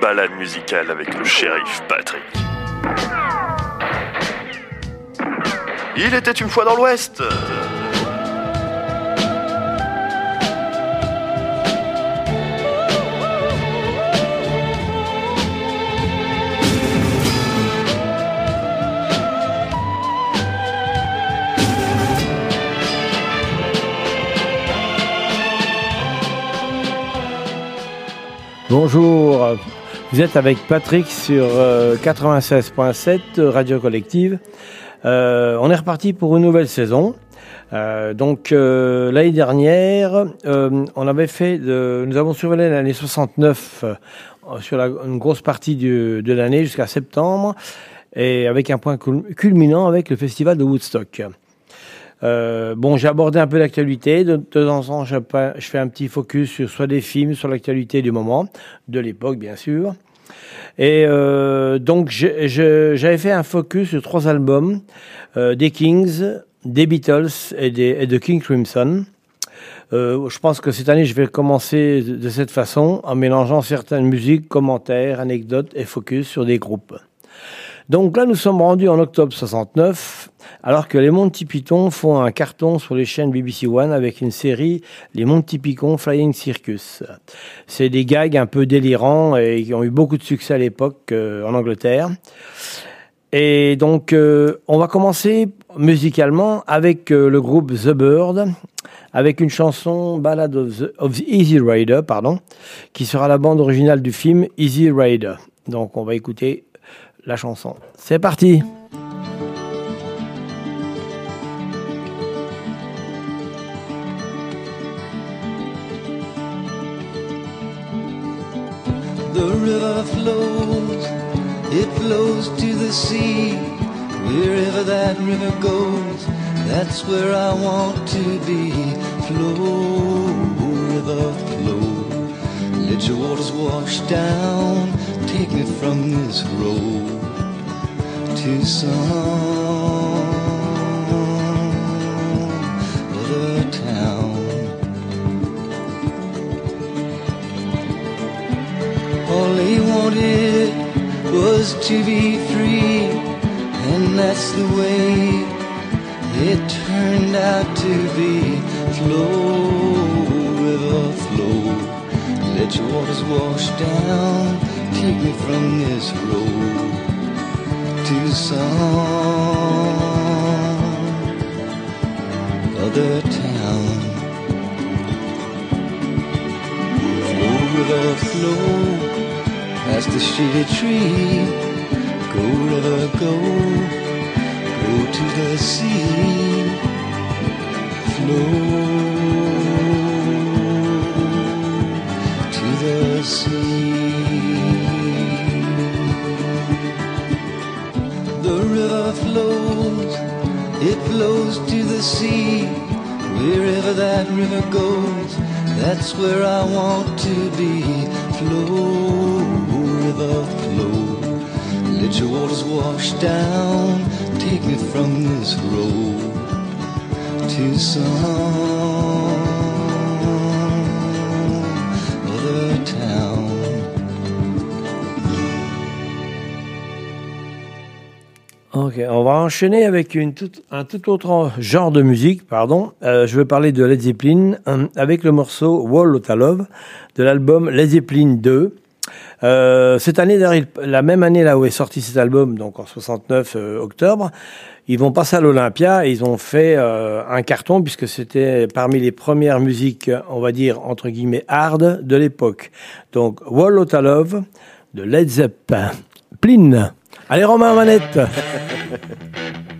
Balade musicale avec le shérif Patrick. Il était une fois dans l'Ouest. Bonjour, vous êtes avec Patrick sur 96.7 euh, Radio Collective. Euh, on est reparti pour une nouvelle saison. Euh, donc l'année dernière, on avait fait, de, nous avons survolé l'année 69 sur la, une grosse partie du, de l'année jusqu'à septembre, et avec un point culminant avec le festival de Woodstock. Euh, bon, j'ai abordé un peu l'actualité. De, temps en temps, je, fais un petit focus sur soit des films, sur l'actualité du moment, de l'époque, bien sûr. Et euh, donc, j'avais fait un focus sur trois albums euh, des Kings, des Beatles et, des, de King Crimson. je pense que cette année, je vais commencer de cette façon, en mélangeant certaines musiques, commentaires, anecdotes et focus sur des groupes. Donc là, nous sommes rendus en octobre 69, alors que les Monty Python font un carton sur les chaînes BBC One avec une série, les Monty Python Flying Circus. C'est des gags un peu délirants et qui ont eu beaucoup de succès à l'époque euh, en Angleterre. Et donc, euh, on va commencer musicalement avec euh, le groupe The Bird, avec une chanson Ballad of the, of the Easy Rider, pardon, qui sera la bande originale du film Easy Rider. Donc, on va écouter la chanson. C'est parti The river flows, it flows to the sea. Wherever that river goes, that's where I want to be. Flow, river, flow. Let your waters wash down, take me from this road to some other town. All he wanted was to be free, and that's the way it turned out to be. Flow, river, flow. Let your waters wash down, take me from this road to some other town. Flow, river, flow past the shady tree. Go, river, go, go to the sea. Flow the river flows, it flows to the sea. Wherever that river goes, that's where I want to be. Flow, river, flow. Let your waters wash down, take me from this road to some other town. Ok, on va enchaîner avec une un tout autre genre de musique, pardon. Euh, je veux parler de Led Zeppelin euh, avec le morceau Wall of Love de l'album Led Zeppelin 2. Euh, cette année, la même année là où est sorti cet album, donc en 69 octobre, ils vont passer à l'Olympia et ils ont fait un carton puisque c'était parmi les premières musiques, on va dire entre guillemets hard de l'époque. Donc Wall of Love de Led Zeppelin. Allez Romain Manette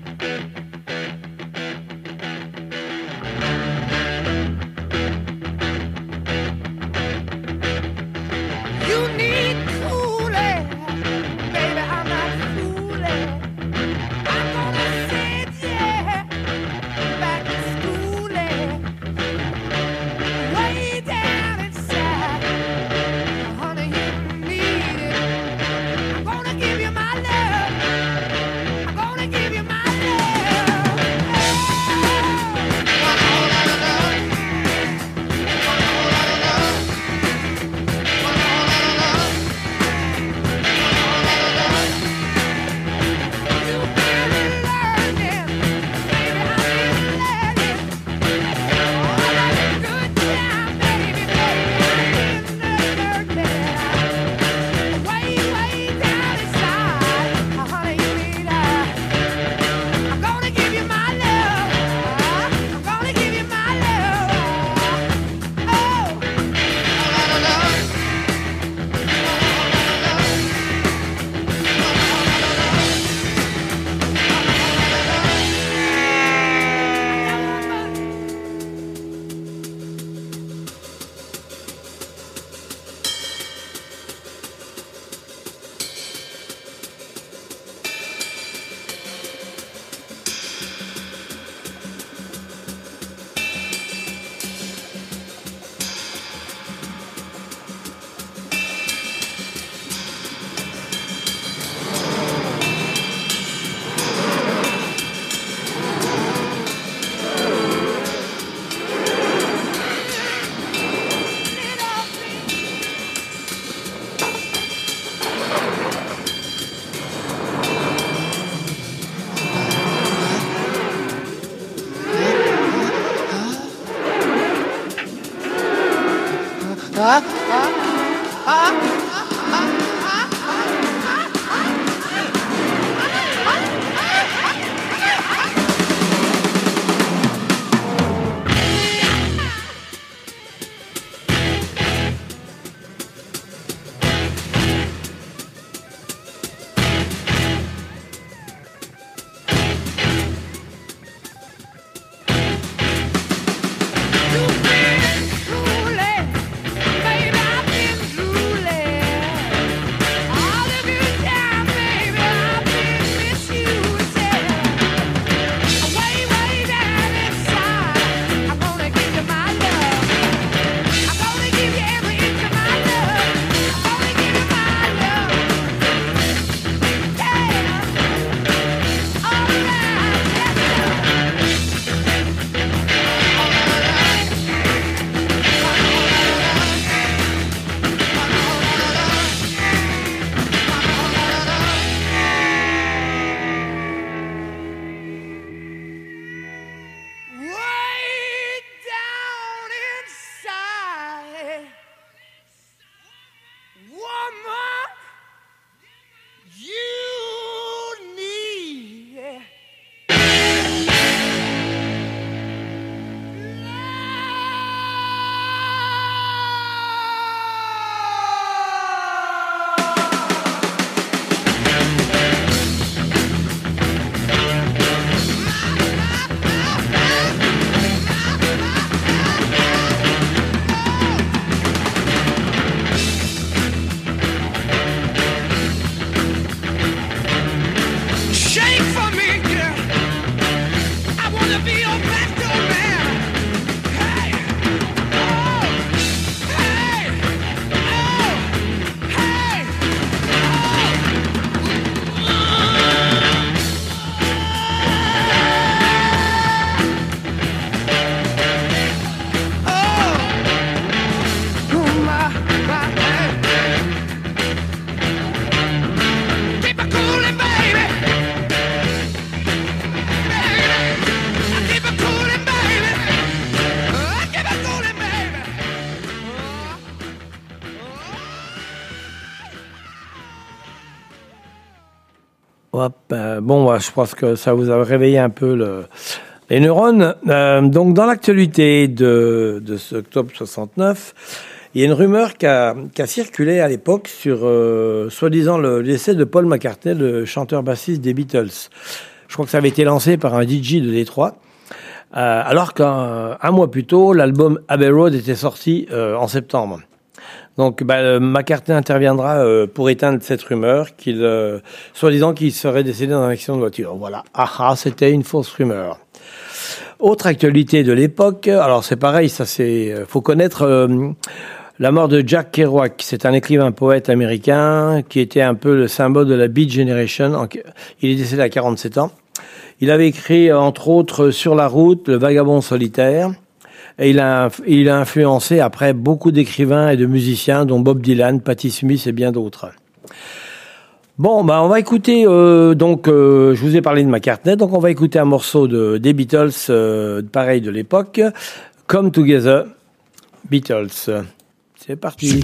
Bon, je pense que ça vous a réveillé un peu le, les neurones. Euh, donc, dans l'actualité de, ce octobre 69, il y a une rumeur qui a, circulé à l'époque sur, euh, soi-disant, le décès de Paul McCartney, le chanteur-bassiste des Beatles. Je crois que ça avait été lancé par un DJ de Détroit. Euh, alors qu'un un mois plus tôt, l'album Abbey Road était sorti en septembre. Donc, bah, euh, McCartney interviendra euh, pour éteindre cette rumeur qu'il, euh, soi-disant qu'il serait décédé dans un accident de voiture. Voilà. Ah, ah c'était une fausse rumeur. Autre actualité de l'époque. Alors, c'est pareil, ça c'est, faut connaître la mort de Jack Kerouac. C'est un écrivain poète américain qui était un peu le symbole de la Beat Generation. Il est décédé à 47 ans. Il avait écrit, entre autres, Sur la route, Le vagabond solitaire. Et il a, influencé après beaucoup d'écrivains et de musiciens, dont Bob Dylan, Patti Smith et bien d'autres. Bon, bah on va écouter. Euh, donc, euh, je vous ai parlé de McCartney, donc on va écouter un morceau de des Beatles, euh, pareil de l'époque, Come Together, Beatles. C'est parti.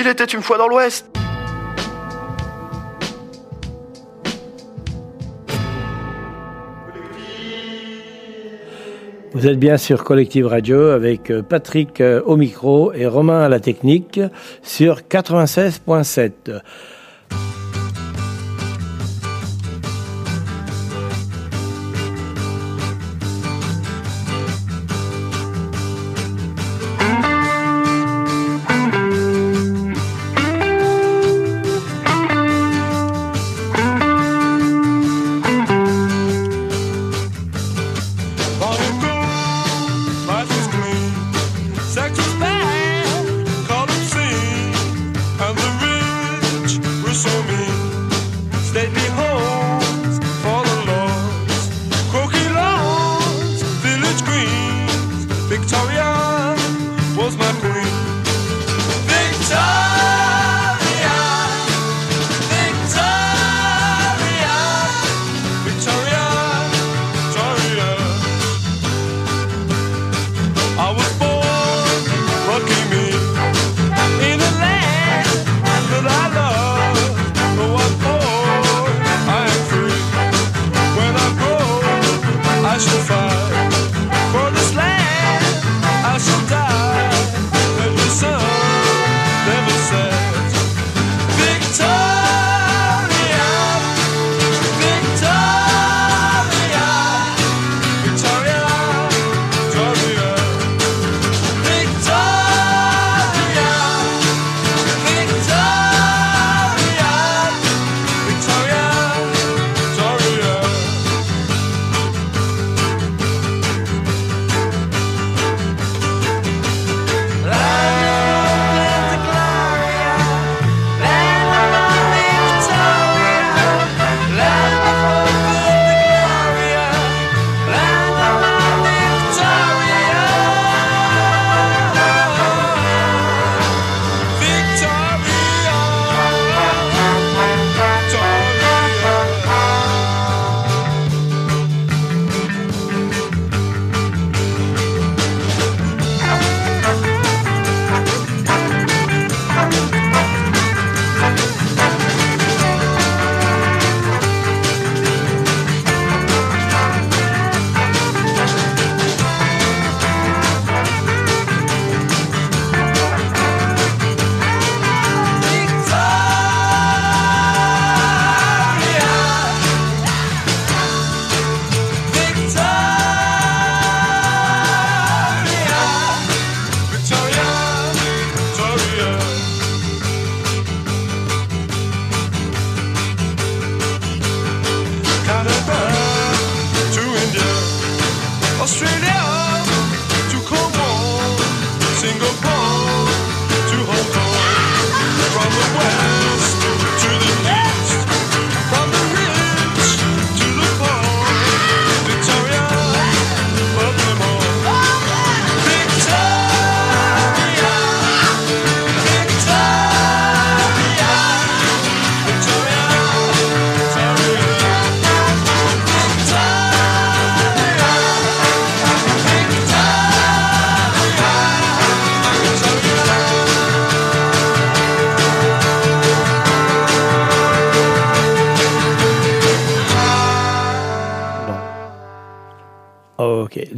Il était une fois dans l'Ouest. Vous êtes bien sur Collective Radio avec euh, Patrick euh, au micro et Romain à la technique sur 96.7.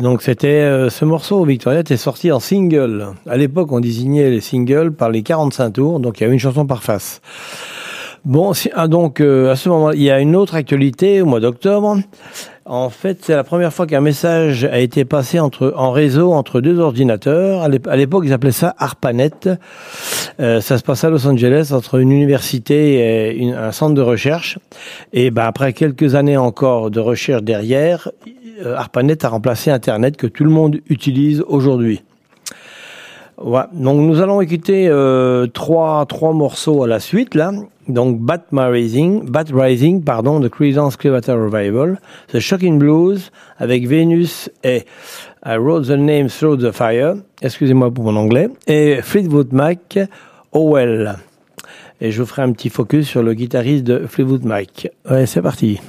Donc c'était euh, ce morceau Victoria est sorti en single. À l'époque, on désignait les singles par les 45 tours, donc il y avait une chanson par face. Bon, ah, donc euh, à ce moment, il y a une autre actualité au mois d'octobre. En fait, c'est la première fois qu'un message a été passé entre en réseau entre deux ordinateurs. À l'époque, ils appelaient ça ARPANET. Euh, ça se passe à Los Angeles entre une université et un centre de recherche. Et ben après quelques années encore de recherche derrière, ARPANET a remplacé Internet que tout le monde utilise aujourd'hui. Ouais. Donc nous allons écouter euh, trois trois morceaux à la suite là. Donc Bat Rising, Bat Rising, pardon, de Creedence Clearwater Revival, The Shocking Blues avec Venus et I Wrote the Name Through the Fire. Excusez-moi pour mon anglais. Et Fleetwood Mac, Oh Well. Et je vous ferai un petit focus sur le guitariste de Fleetwood Mac. Ouais, c'est parti.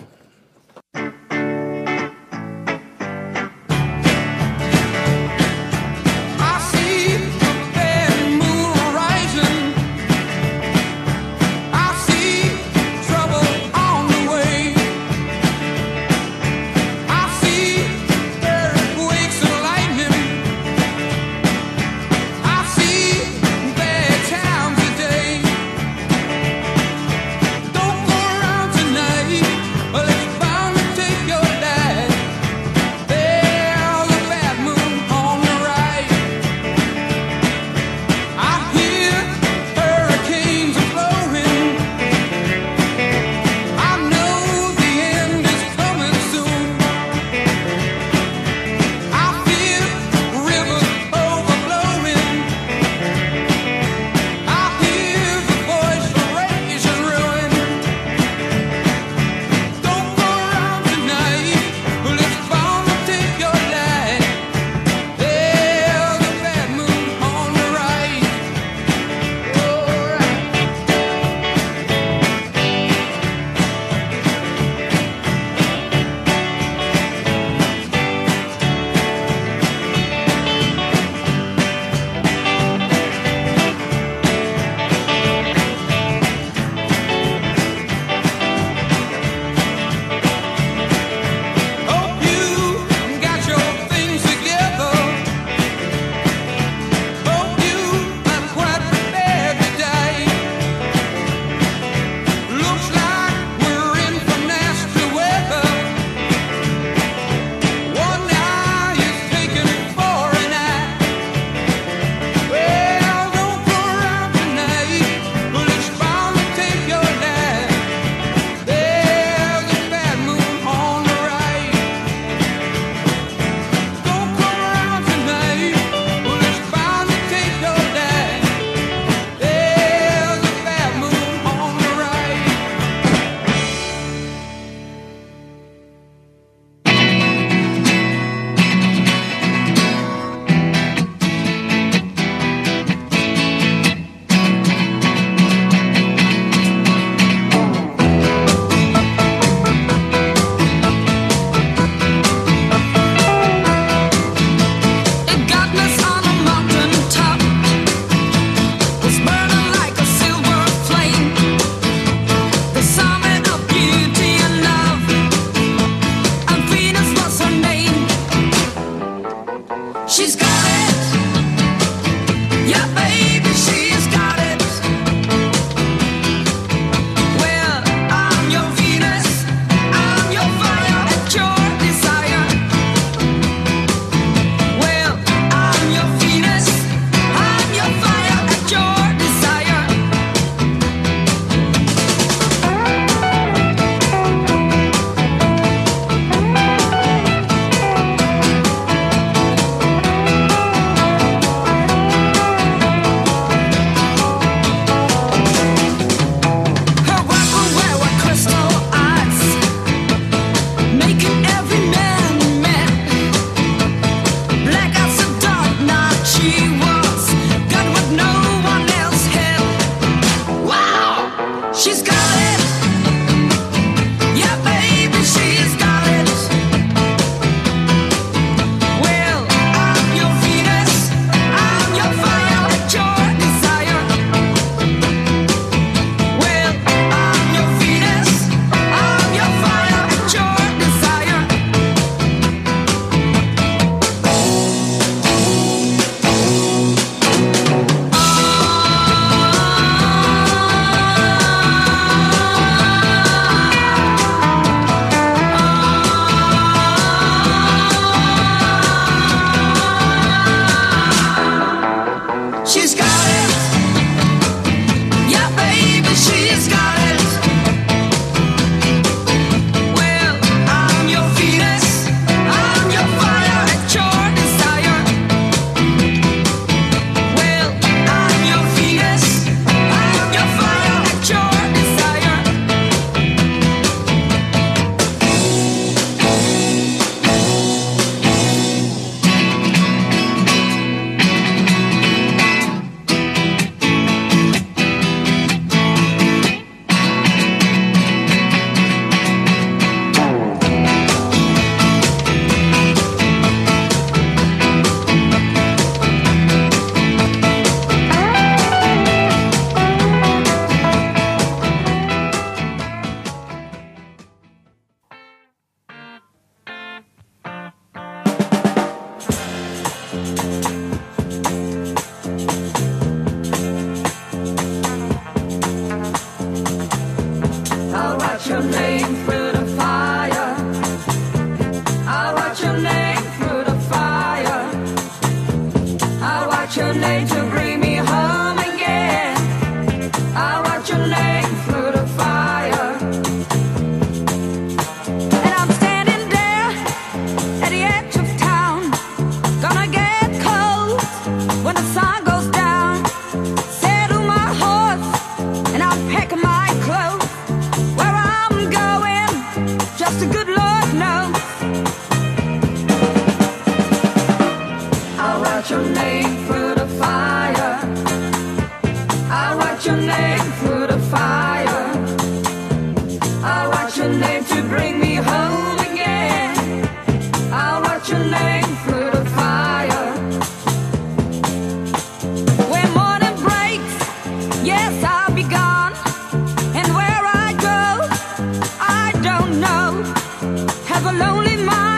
Your name to bring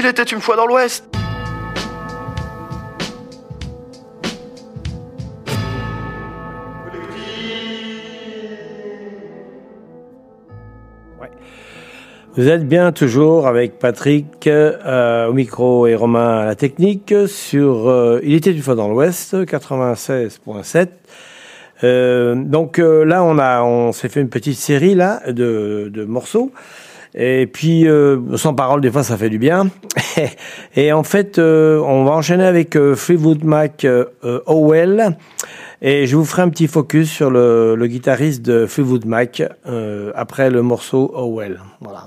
Il était une fois dans l'Ouest. Vous êtes bien toujours avec Patrick euh, au micro et Romain à la technique sur euh, Il était une fois dans l'Ouest 96.7. Euh, donc là on a on s'est fait une petite série de morceaux et puis euh, sans parole des fois ça fait du bien et en fait on va enchaîner avec Fleetwood Mac Owell et je vous ferai un petit focus sur le, le guitariste de Fleetwood Mac euh, après le morceau Oh Well. Voilà.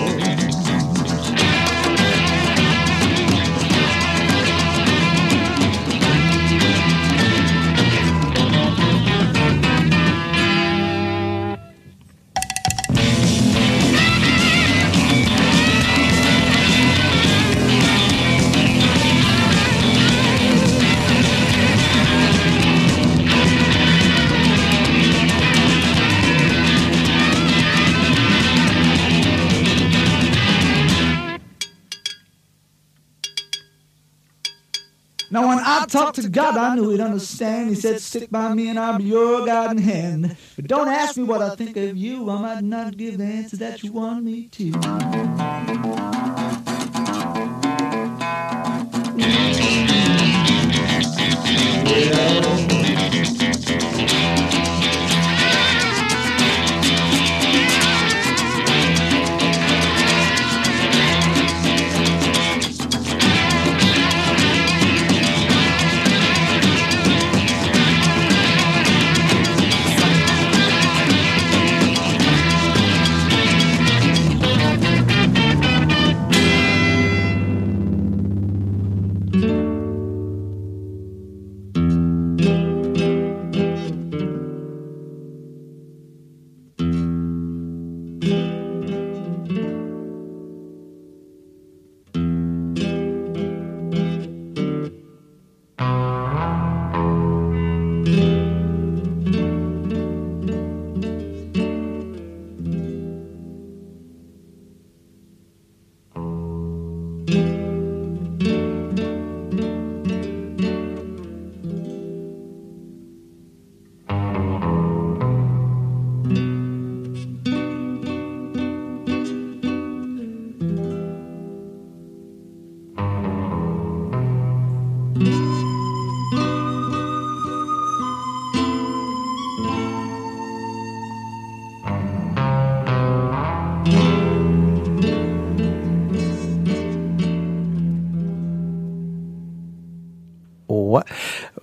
talked to God, I knew He'd understand. He said, Stick by me and I'll be your guiding hand. But don't ask me what I think of you. I might not give the answer that you want me to.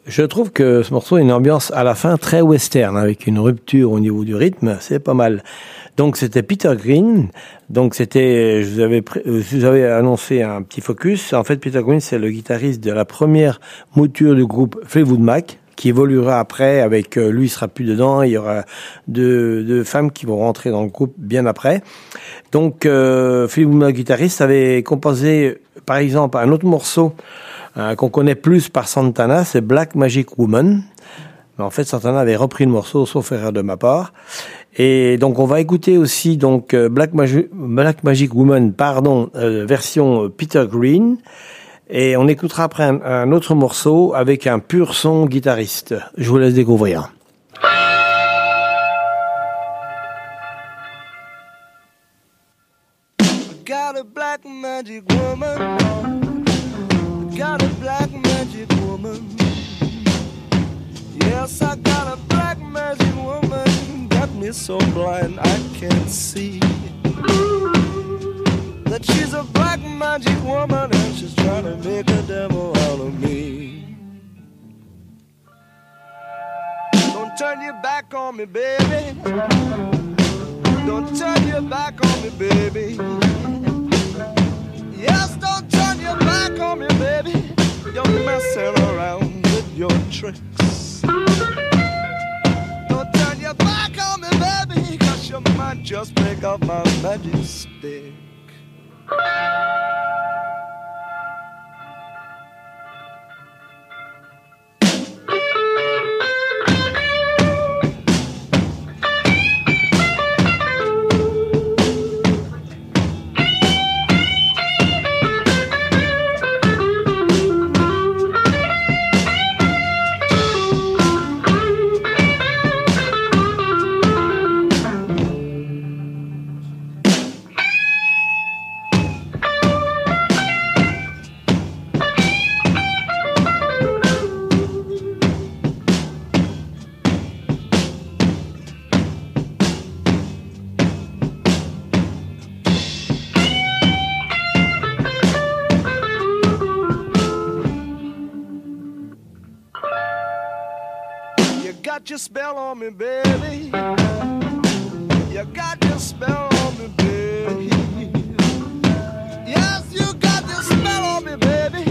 Je trouve que ce morceau a une ambiance à la fin très western, avec une rupture au niveau du rythme, c'est pas mal. Donc c'était Peter Green. Donc c'était, je vous avais, avais annoncé un petit focus. En fait, Peter Green, c'est le guitariste de la première mouture du groupe Fleetwood Mac, qui évoluera après avec euh, lui il sera plus dedans il y aura deux, femmes qui vont rentrer dans le groupe bien après donc euh, Mac guitariste avait composé par exemple un autre morceau euh, qu'on connaît plus par Santana, c'est Black Magic Woman. Mais en fait, Santana avait repris le morceau, sauf erreur de ma part. Et donc, on va écouter aussi donc euh, Black, Magi Black Magic Woman, pardon, euh, version Peter Green. Et on écoutera après un, autre morceau avec un pur son guitariste. Je vous laisse découvrir. Got. Got a black magic woman. Yes, I got a black magic woman. Got me so blind I can't see. That she's a black magic woman and she's trying to make a devil out of me. Don't turn your back on me, baby. Don't turn your back on me, baby. Yes, don't turn back on me, baby. You're messing around with your tricks. Don't turn your back on me, baby, cause you might just pick up my magic stick. Got your spell on me, baby. You got your spell on me, baby. Yes, you got your spell on me, baby.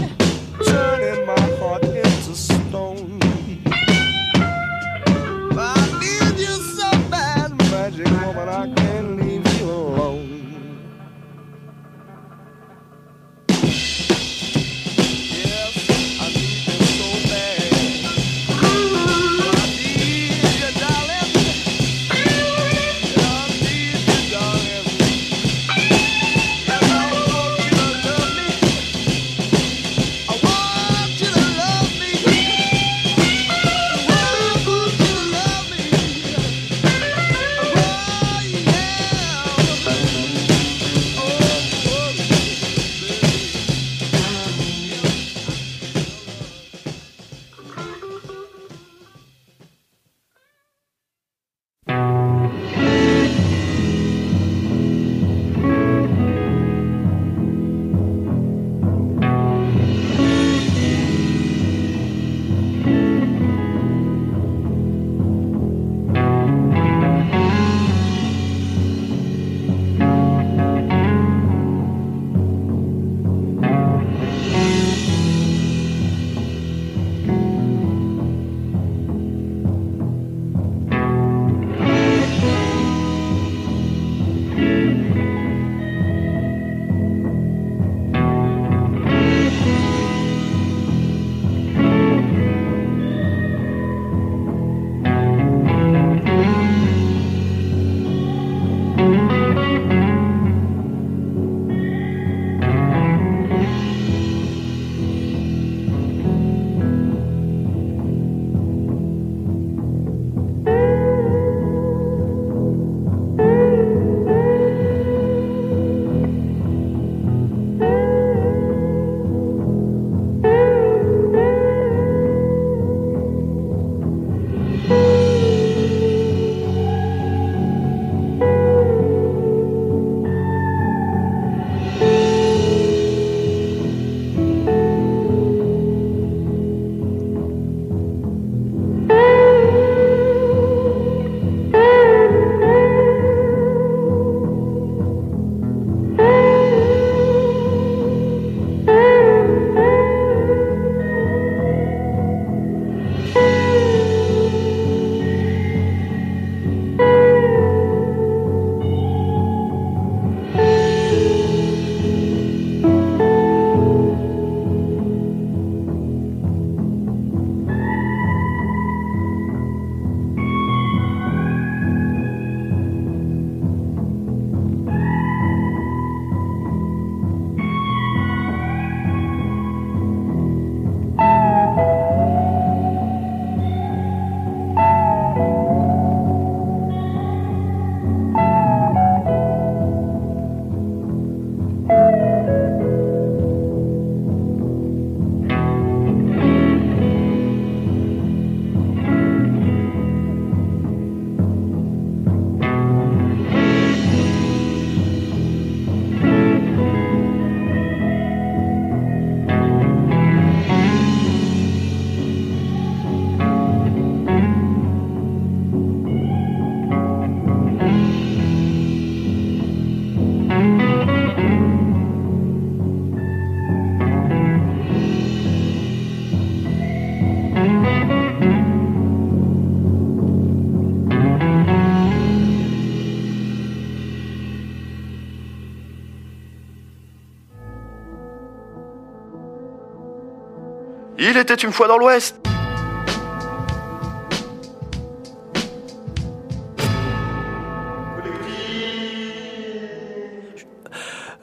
Était une fois dans l'Ouest.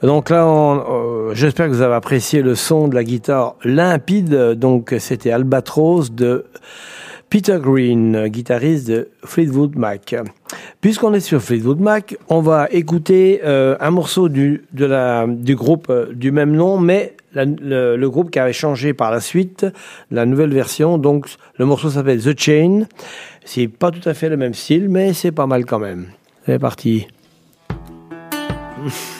Donc là, euh, j'espère que vous avez apprécié le son de la guitare limpide. Donc c'était Albatros de Peter Green, guitariste de Fleetwood Mac. Puisqu'on est sur Fleetwood Mac, on va écouter euh, un morceau du, du groupe euh, du même nom, mais le, le, groupe qui avait changé par la suite, la nouvelle version. Donc le morceau s'appelle The Chain. C'est pas tout à fait le même style, mais c'est pas mal quand même. C'est parti.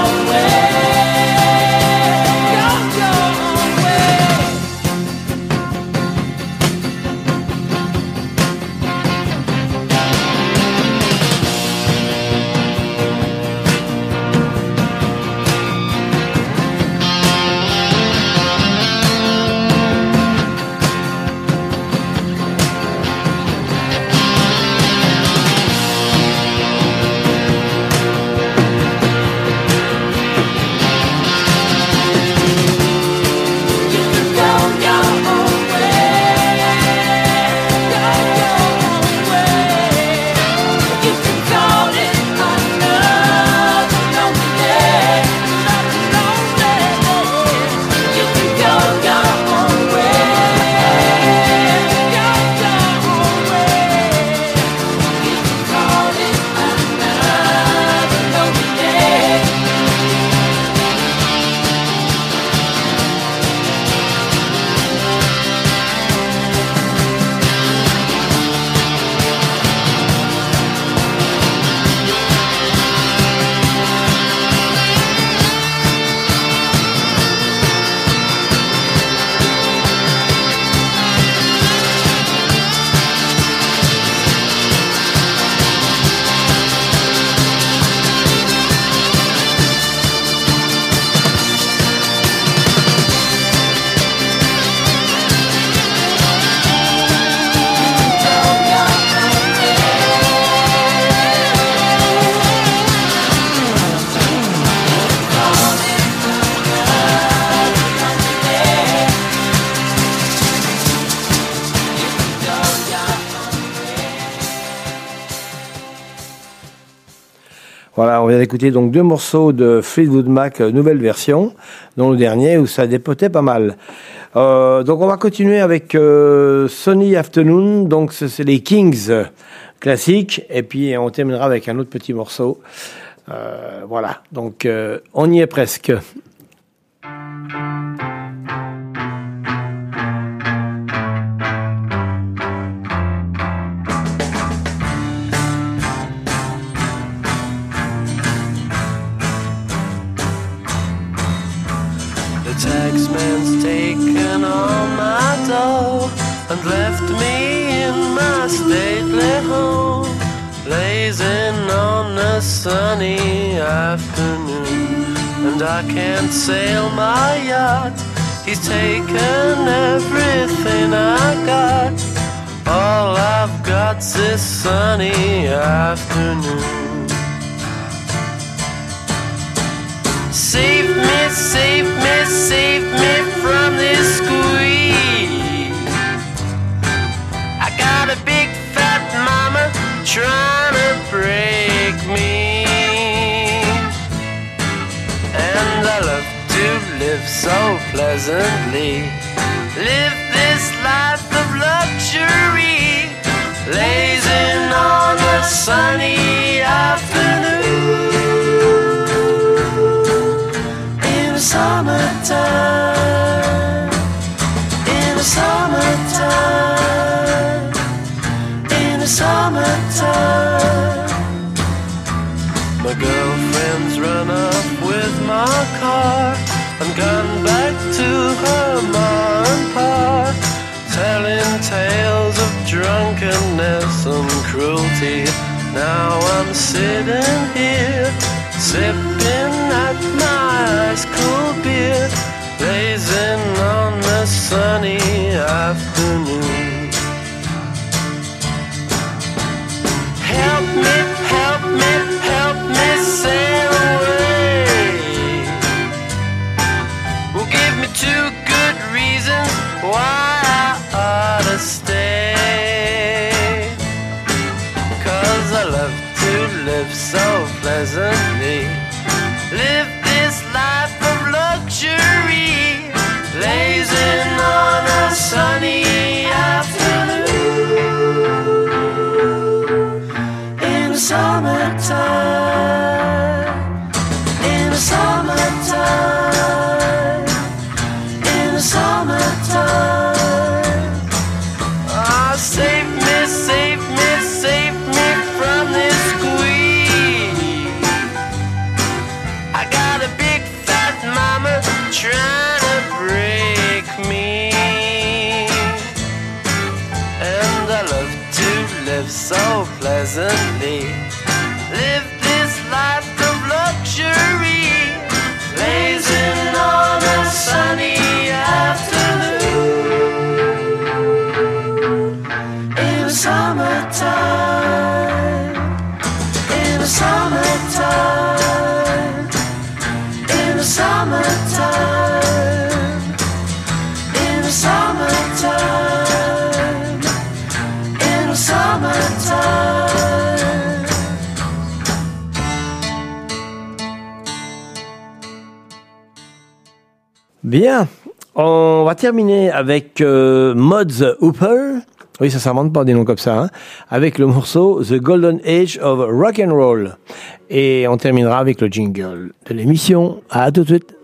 oh Voilà, on vient d'écouter donc deux morceaux de Fleetwood Mac, euh, nouvelle version, dont le dernier où ça dépotait pas mal. Euh, donc on va continuer avec euh, Sunny Afternoon, donc c'est les Kings euh, classiques, et puis on terminera avec un autre petit morceau. Voilà, donc on y est presque. Taxman's taken all my dough and left me in my stately home, blazing on a sunny afternoon. And I can't sail my yacht, he's taken everything I got. All I've got's this sunny afternoon. Save me, save me, save me from this squeeze. I got a big fat mama trying to break me. And I love to live so pleasantly. Live this life of luxury. Lazing on a sunny afternoon in the summertime, in the summertime. My girlfriend's run off with my car and gone back to her mom pa, telling tales of drunkenness and cruelty. Now I'm sitting here, sipping at my ice cold beer, blazing on the sunny afternoon. Help me, help me, help me sail away. Well, give me two good reasons why I ought to stay. Cause I love to live so pleasantly. Bien, on va terminer avec euh, Mods Hooper. Oui, ça s'invente pas des noms comme ça. Hein, avec le morceau The Golden Age of Rock and Roll. Et on terminera avec le jingle de l'émission. À tout de suite.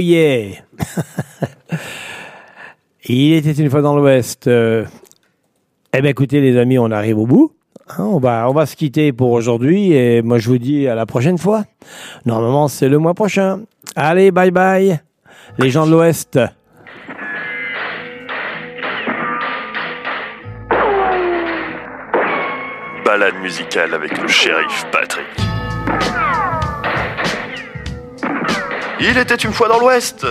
Il était une fois dans l'Ouest. Euh, eh bien écoutez les amis, on arrive au bout. Hein, on, va, on va se quitter pour aujourd'hui et moi je vous dis à la prochaine fois. Normalement c'est le mois prochain. Allez, bye bye les gens de l'Ouest. Balade musicale avec le shérif Patrick. Il était une fois dans l'Ouest.